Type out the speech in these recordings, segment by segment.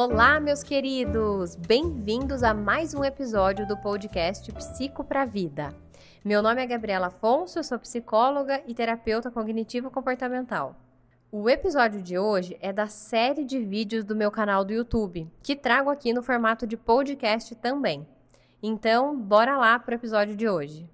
Olá, meus queridos! Bem-vindos a mais um episódio do podcast Psico pra Vida. Meu nome é Gabriela Afonso, eu sou psicóloga e terapeuta cognitivo-comportamental. O episódio de hoje é da série de vídeos do meu canal do YouTube, que trago aqui no formato de podcast também. Então, bora lá para o episódio de hoje.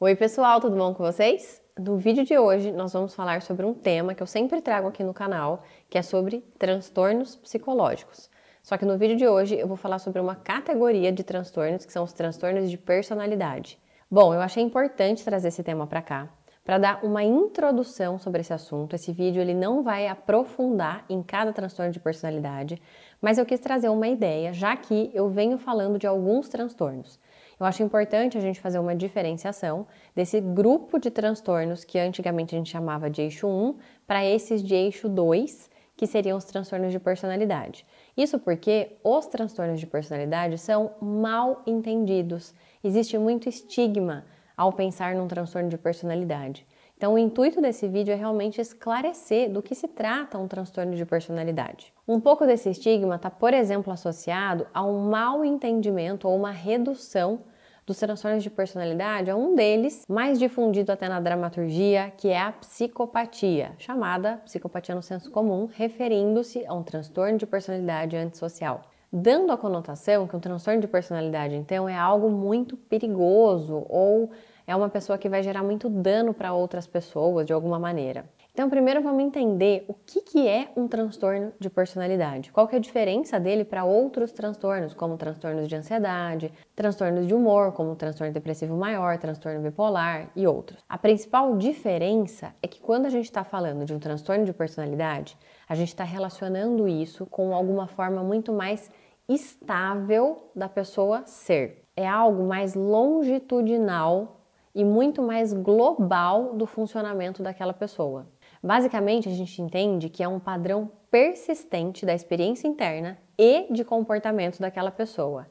Oi, pessoal, tudo bom com vocês? No vídeo de hoje, nós vamos falar sobre um tema que eu sempre trago aqui no canal, que é sobre transtornos psicológicos. Só que no vídeo de hoje eu vou falar sobre uma categoria de transtornos que são os transtornos de personalidade. Bom, eu achei importante trazer esse tema para cá, para dar uma introdução sobre esse assunto. Esse vídeo ele não vai aprofundar em cada transtorno de personalidade, mas eu quis trazer uma ideia, já que eu venho falando de alguns transtornos. Eu acho importante a gente fazer uma diferenciação desse grupo de transtornos que antigamente a gente chamava de eixo 1 para esses de eixo 2, que seriam os transtornos de personalidade. Isso porque os transtornos de personalidade são mal entendidos. Existe muito estigma ao pensar num transtorno de personalidade. Então, o intuito desse vídeo é realmente esclarecer do que se trata um transtorno de personalidade. Um pouco desse estigma está, por exemplo, associado a um mau entendimento ou uma redução dos transtornos de personalidade a um deles, mais difundido até na dramaturgia, que é a psicopatia, chamada psicopatia no senso comum, referindo-se a um transtorno de personalidade antissocial dando a conotação que um transtorno de personalidade, então, é algo muito perigoso ou é uma pessoa que vai gerar muito dano para outras pessoas de alguma maneira. Então, primeiro vamos entender o que, que é um transtorno de personalidade. Qual que é a diferença dele para outros transtornos, como transtornos de ansiedade, transtornos de humor, como transtorno depressivo maior, transtorno bipolar e outros. A principal diferença é que quando a gente está falando de um transtorno de personalidade, a gente está relacionando isso com alguma forma muito mais estável da pessoa ser. É algo mais longitudinal e muito mais global do funcionamento daquela pessoa. Basicamente, a gente entende que é um padrão persistente da experiência interna e de comportamento daquela pessoa,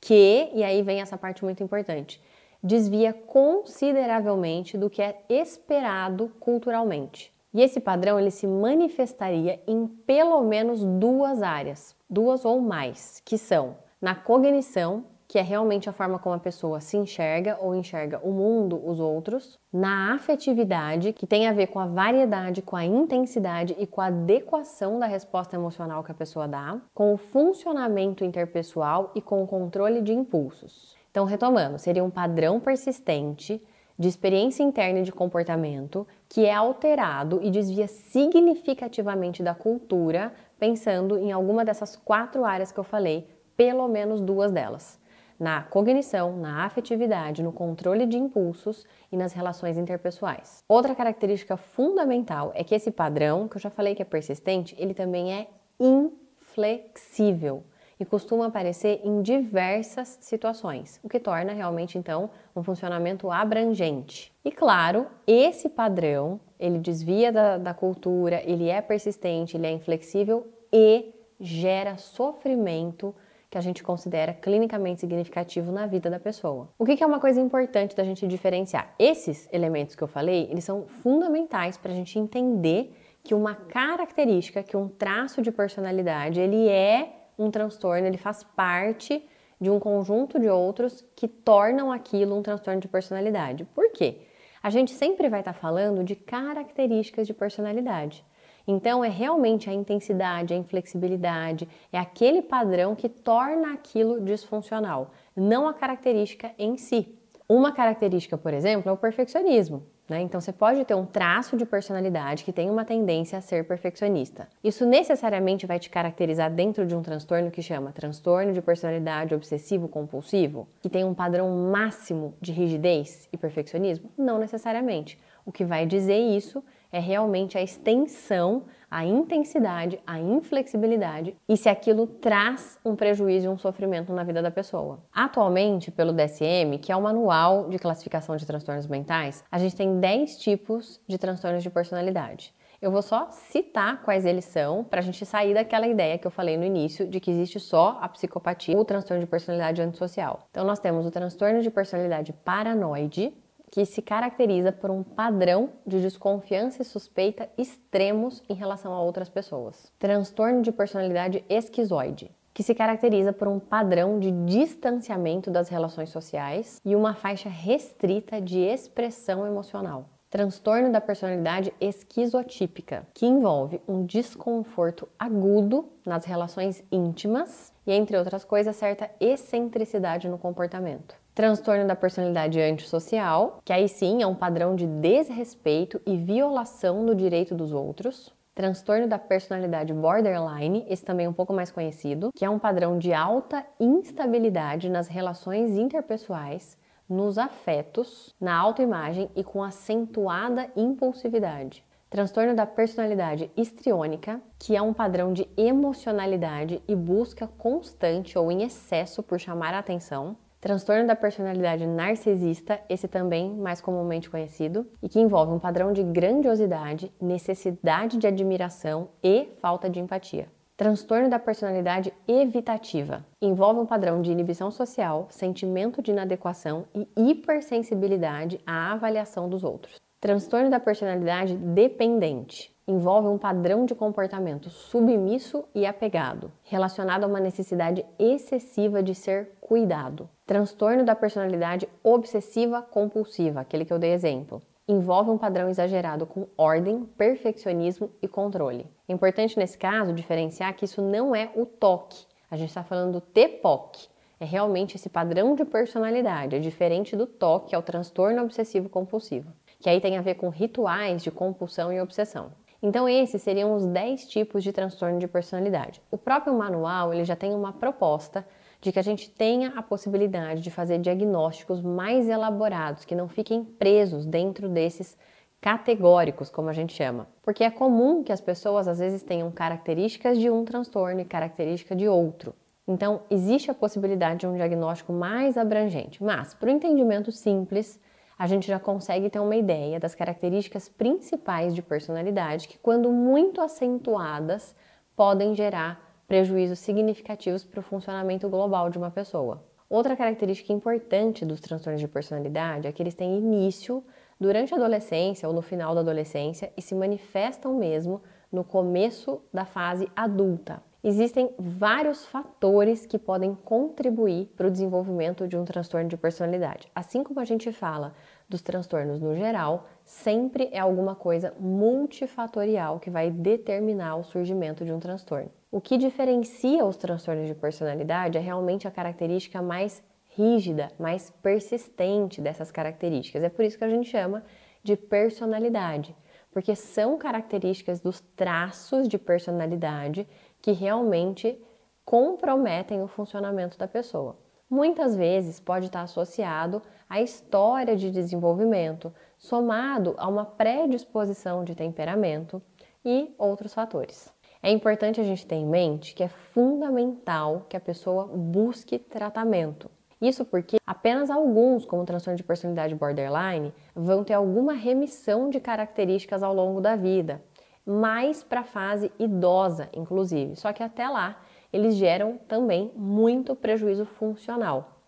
que, e aí vem essa parte muito importante, desvia consideravelmente do que é esperado culturalmente. E esse padrão ele se manifestaria em pelo menos duas áreas, duas ou mais, que são na cognição que é realmente a forma como a pessoa se enxerga ou enxerga o mundo, os outros, na afetividade, que tem a ver com a variedade, com a intensidade e com a adequação da resposta emocional que a pessoa dá, com o funcionamento interpessoal e com o controle de impulsos. Então, retomando, seria um padrão persistente de experiência interna e de comportamento que é alterado e desvia significativamente da cultura, pensando em alguma dessas quatro áreas que eu falei, pelo menos duas delas na cognição, na afetividade, no controle de impulsos e nas relações interpessoais. Outra característica fundamental é que esse padrão, que eu já falei que é persistente, ele também é inflexível e costuma aparecer em diversas situações, o que torna realmente então um funcionamento abrangente. E claro, esse padrão ele desvia da, da cultura, ele é persistente, ele é inflexível e gera sofrimento que a gente considera clinicamente significativo na vida da pessoa. O que é uma coisa importante da gente diferenciar? Esses elementos que eu falei, eles são fundamentais para a gente entender que uma característica, que um traço de personalidade, ele é um transtorno, ele faz parte de um conjunto de outros que tornam aquilo um transtorno de personalidade. Por quê? A gente sempre vai estar falando de características de personalidade. Então, é realmente a intensidade, a inflexibilidade, é aquele padrão que torna aquilo disfuncional, não a característica em si. Uma característica, por exemplo, é o perfeccionismo. Né? Então, você pode ter um traço de personalidade que tem uma tendência a ser perfeccionista. Isso necessariamente vai te caracterizar dentro de um transtorno que chama transtorno de personalidade obsessivo-compulsivo, que tem um padrão máximo de rigidez e perfeccionismo? Não necessariamente. O que vai dizer isso é realmente a extensão, a intensidade, a inflexibilidade e se aquilo traz um prejuízo e um sofrimento na vida da pessoa. Atualmente, pelo DSM, que é o Manual de Classificação de Transtornos Mentais, a gente tem 10 tipos de transtornos de personalidade. Eu vou só citar quais eles são para a gente sair daquela ideia que eu falei no início de que existe só a psicopatia ou o transtorno de personalidade antissocial. Então, nós temos o transtorno de personalidade paranoide, que se caracteriza por um padrão de desconfiança e suspeita extremos em relação a outras pessoas. Transtorno de personalidade esquizoide, que se caracteriza por um padrão de distanciamento das relações sociais e uma faixa restrita de expressão emocional. Transtorno da personalidade esquizotípica, que envolve um desconforto agudo nas relações íntimas e, entre outras coisas, certa excentricidade no comportamento. Transtorno da personalidade antissocial, que aí sim é um padrão de desrespeito e violação do direito dos outros. Transtorno da personalidade borderline, esse também é um pouco mais conhecido, que é um padrão de alta instabilidade nas relações interpessoais, nos afetos, na autoimagem e com acentuada impulsividade. Transtorno da personalidade histriônica, que é um padrão de emocionalidade e busca constante ou em excesso por chamar a atenção. Transtorno da personalidade narcisista, esse também mais comumente conhecido, e que envolve um padrão de grandiosidade, necessidade de admiração e falta de empatia. Transtorno da personalidade evitativa envolve um padrão de inibição social, sentimento de inadequação e hipersensibilidade à avaliação dos outros. Transtorno da personalidade dependente envolve um padrão de comportamento submisso e apegado, relacionado a uma necessidade excessiva de ser cuidado. Transtorno da personalidade obsessiva compulsiva, aquele que eu dei exemplo, envolve um padrão exagerado com ordem, perfeccionismo e controle. É importante nesse caso diferenciar que isso não é o toque. A gente está falando do TPOC. É realmente esse padrão de personalidade, é diferente do TOC, que é o transtorno obsessivo compulsivo, que aí tem a ver com rituais de compulsão e obsessão. Então esses seriam os 10 tipos de transtorno de personalidade. O próprio manual ele já tem uma proposta de que a gente tenha a possibilidade de fazer diagnósticos mais elaborados, que não fiquem presos dentro desses categóricos, como a gente chama. Porque é comum que as pessoas às vezes tenham características de um transtorno e característica de outro. Então, existe a possibilidade de um diagnóstico mais abrangente, mas para o entendimento simples, a gente já consegue ter uma ideia das características principais de personalidade que, quando muito acentuadas, podem gerar prejuízos significativos para o funcionamento global de uma pessoa. Outra característica importante dos transtornos de personalidade é que eles têm início durante a adolescência ou no final da adolescência e se manifestam mesmo no começo da fase adulta. Existem vários fatores que podem contribuir para o desenvolvimento de um transtorno de personalidade. Assim como a gente fala dos transtornos no geral, sempre é alguma coisa multifatorial que vai determinar o surgimento de um transtorno. O que diferencia os transtornos de personalidade é realmente a característica mais rígida, mais persistente dessas características. É por isso que a gente chama de personalidade, porque são características dos traços de personalidade que realmente comprometem o funcionamento da pessoa. Muitas vezes pode estar associado à história de desenvolvimento, somado a uma predisposição de temperamento e outros fatores. É importante a gente ter em mente que é fundamental que a pessoa busque tratamento. Isso porque apenas alguns, como o transtorno de personalidade borderline, vão ter alguma remissão de características ao longo da vida, mais para a fase idosa, inclusive. Só que até lá eles geram também muito prejuízo funcional.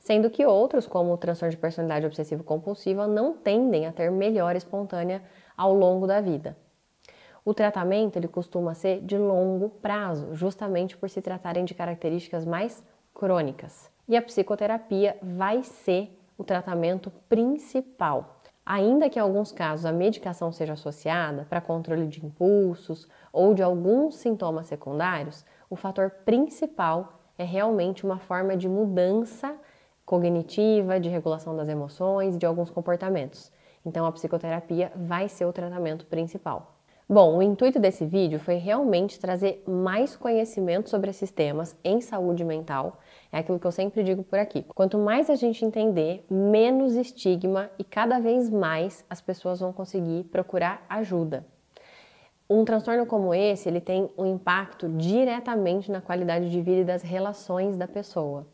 Sendo que outros, como o transtorno de personalidade obsessivo-compulsiva, não tendem a ter melhora espontânea ao longo da vida. O tratamento ele costuma ser de longo prazo, justamente por se tratarem de características mais crônicas. E a psicoterapia vai ser o tratamento principal. Ainda que em alguns casos a medicação seja associada para controle de impulsos ou de alguns sintomas secundários, o fator principal é realmente uma forma de mudança cognitiva, de regulação das emoções de alguns comportamentos. Então a psicoterapia vai ser o tratamento principal. Bom, o intuito desse vídeo foi realmente trazer mais conhecimento sobre esses temas em saúde mental. É aquilo que eu sempre digo por aqui. Quanto mais a gente entender, menos estigma e cada vez mais as pessoas vão conseguir procurar ajuda. Um transtorno como esse, ele tem um impacto diretamente na qualidade de vida e das relações da pessoa.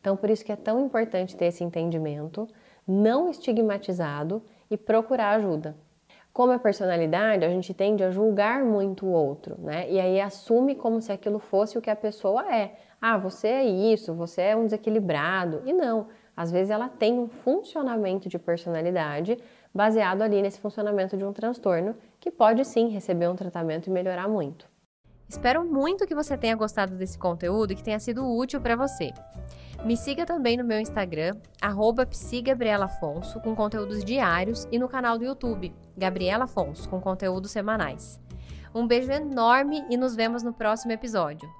Então, por isso que é tão importante ter esse entendimento, não estigmatizado e procurar ajuda. Como é personalidade, a gente tende a julgar muito o outro, né? E aí assume como se aquilo fosse o que a pessoa é. Ah, você é isso, você é um desequilibrado. E não, Às vezes ela tem um funcionamento de personalidade baseado ali nesse funcionamento de um transtorno que pode sim receber um tratamento e melhorar muito. Espero muito que você tenha gostado desse conteúdo e que tenha sido útil para você. Me siga também no meu Instagram, psigabrielafonso, com conteúdos diários, e no canal do YouTube, Gabriela Afonso, com conteúdos semanais. Um beijo enorme e nos vemos no próximo episódio.